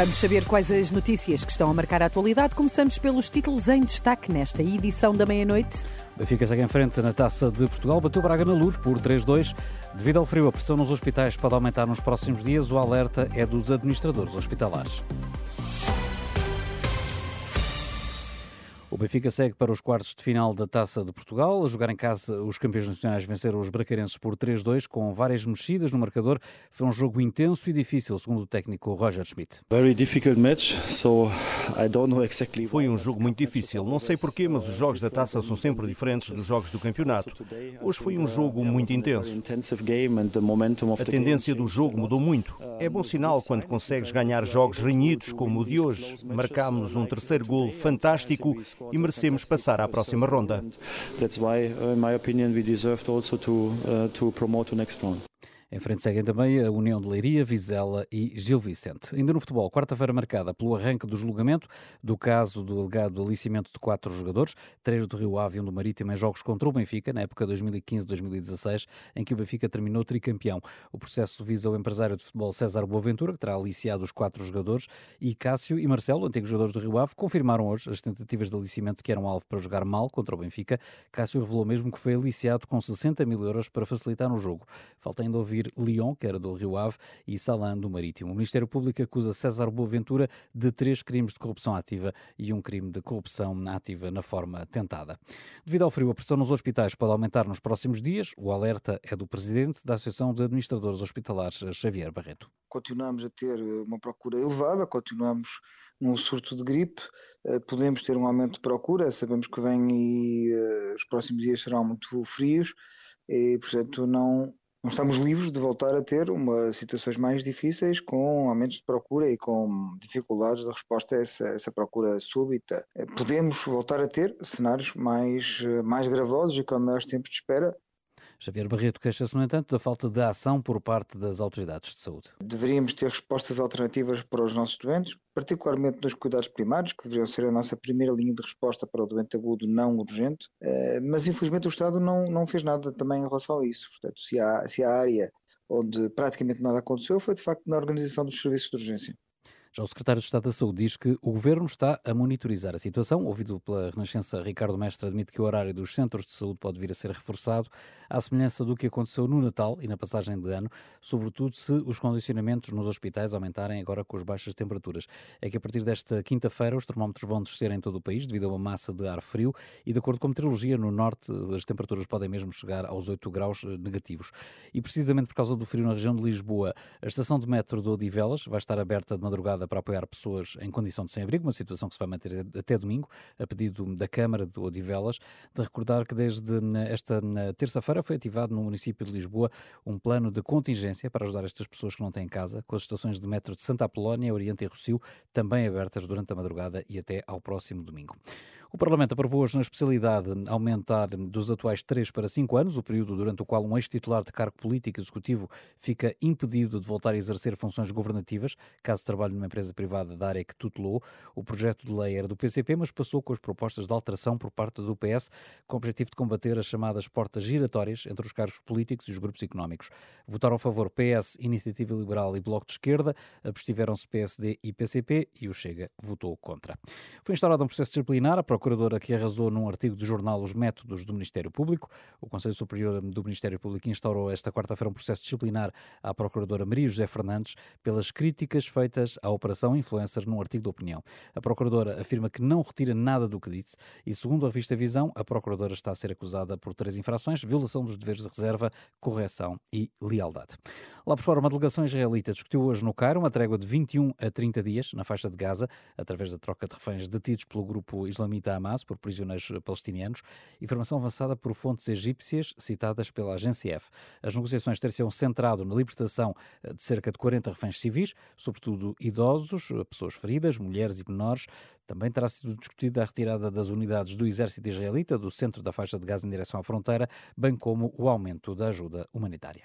Vamos saber quais as notícias que estão a marcar a atualidade. Começamos pelos títulos em destaque nesta edição da meia-noite. Benfica segue em frente na Taça de Portugal, bateu Braga na luz por 3-2. Devido ao frio, a pressão nos hospitais pode aumentar nos próximos dias. O alerta é dos administradores hospitalares. O Benfica segue para os quartos de final da Taça de Portugal. A jogar em casa, os campeões nacionais venceram os bracarenses por 3-2, com várias mexidas no marcador. Foi um jogo intenso e difícil, segundo o técnico Roger Schmidt. Foi um jogo muito difícil. Não sei porquê, mas os jogos da Taça são sempre diferentes dos jogos do campeonato. Hoje foi um jogo muito intenso. A tendência do jogo mudou muito. É bom sinal quando consegues ganhar jogos renhidos como o de hoje. Marcámos um terceiro golo fantástico e merecemos passar à próxima ronda. Em frente seguem também a União de Leiria, Vizela e Gil Vicente. Ainda no futebol, quarta-feira marcada pelo arranque do julgamento do caso do alegado alicimento de quatro jogadores, três do Rio Ave e um do Marítimo, em jogos contra o Benfica, na época 2015-2016, em que o Benfica terminou tricampeão. O processo visa o empresário de futebol César Boaventura, que terá aliciado os quatro jogadores, e Cássio e Marcelo, antigos jogadores do Rio Ave, confirmaram hoje as tentativas de alicimento que eram alvo para jogar mal contra o Benfica. Cássio revelou mesmo que foi aliciado com 60 mil euros para facilitar no jogo. Falta ainda ouvir Lyon, que era do Rio Ave, e Salan, do Marítimo. O Ministério Público acusa César Boaventura de três crimes de corrupção ativa e um crime de corrupção ativa na forma tentada. Devido ao frio, a pressão nos hospitais pode aumentar nos próximos dias. O alerta é do presidente da Associação de Administradores Hospitalares, Xavier Barreto. Continuamos a ter uma procura elevada, continuamos num surto de gripe, podemos ter um aumento de procura, sabemos que vem e os próximos dias serão muito frios e, portanto, não, não estamos livres de voltar a ter uma, situações mais difíceis com aumentos de procura e com dificuldades de resposta a essa, essa procura súbita. Podemos voltar a ter cenários mais, mais gravosos e com maiores tempos de espera, Xavier Barreto queixa-se, no entanto, da falta de ação por parte das autoridades de saúde. Deveríamos ter respostas alternativas para os nossos doentes, particularmente nos cuidados primários, que deveriam ser a nossa primeira linha de resposta para o doente agudo não urgente, eh, mas infelizmente o Estado não, não fez nada também em relação a isso. Portanto, se há, se há área onde praticamente nada aconteceu, foi de facto na organização dos serviços de urgência. Já o secretário de Estado da Saúde diz que o governo está a monitorizar a situação. Ouvido pela Renascença, Ricardo Mestre admite que o horário dos centros de saúde pode vir a ser reforçado, à semelhança do que aconteceu no Natal e na passagem de ano, sobretudo se os condicionamentos nos hospitais aumentarem agora com as baixas temperaturas. É que a partir desta quinta-feira os termómetros vão descer em todo o país devido a uma massa de ar frio e, de acordo com a meteorologia, no norte as temperaturas podem mesmo chegar aos 8 graus eh, negativos. E precisamente por causa do frio na região de Lisboa, a estação de metro de Odivelas vai estar aberta de madrugada para apoiar pessoas em condição de sem-abrigo, uma situação que se vai manter até domingo, a pedido da Câmara de Odivelas, de recordar que desde eh, esta eh, terça-feira foi ativado no município de Lisboa um plano de contingência para ajudar estas pessoas que não têm casa, com as estações de metro de Santa Apolónia, Oriente e Rocio também abertas durante a madrugada e até ao próximo domingo. O Parlamento aprovou hoje na especialidade aumentar dos atuais 3 para 5 anos, o período durante o qual um ex-titular de cargo político executivo fica impedido de voltar a exercer funções governativas, caso trabalhe numa empresa privada da área que tutelou. O projeto de lei era do PCP, mas passou com as propostas de alteração por parte do PS, com o objetivo de combater as chamadas portas giratórias entre os cargos políticos e os grupos económicos. Votaram a favor PS, Iniciativa Liberal e Bloco de Esquerda, abstiveram-se PSD e PCP e o Chega votou contra. Foi instaurado um processo disciplinar à procuradora que arrasou num artigo de jornal os métodos do Ministério Público. O Conselho Superior do Ministério Público instaurou esta quarta-feira um processo disciplinar à procuradora Maria José Fernandes pelas críticas feitas à operação influencer num artigo de opinião. A procuradora afirma que não retira nada do que disse e, segundo a revista Visão, a procuradora está a ser acusada por três infrações: violação dos deveres de reserva, correção e lealdade. Lá por fora, uma delegação israelita discutiu hoje no Cairo uma trégua de 21 a 30 dias na faixa de Gaza, através da troca de reféns detidos pelo grupo islamita Hamas por prisioneiros palestinianos. Informação avançada por fontes egípcias citadas pela agência F. As negociações ter-se-ão centrado na libertação de cerca de 40 reféns civis, sobretudo idosos, pessoas feridas, mulheres e menores. Também terá sido discutida a retirada das unidades do exército israelita do centro da faixa de Gaza em direção à fronteira, bem como o aumento da ajuda humanitária.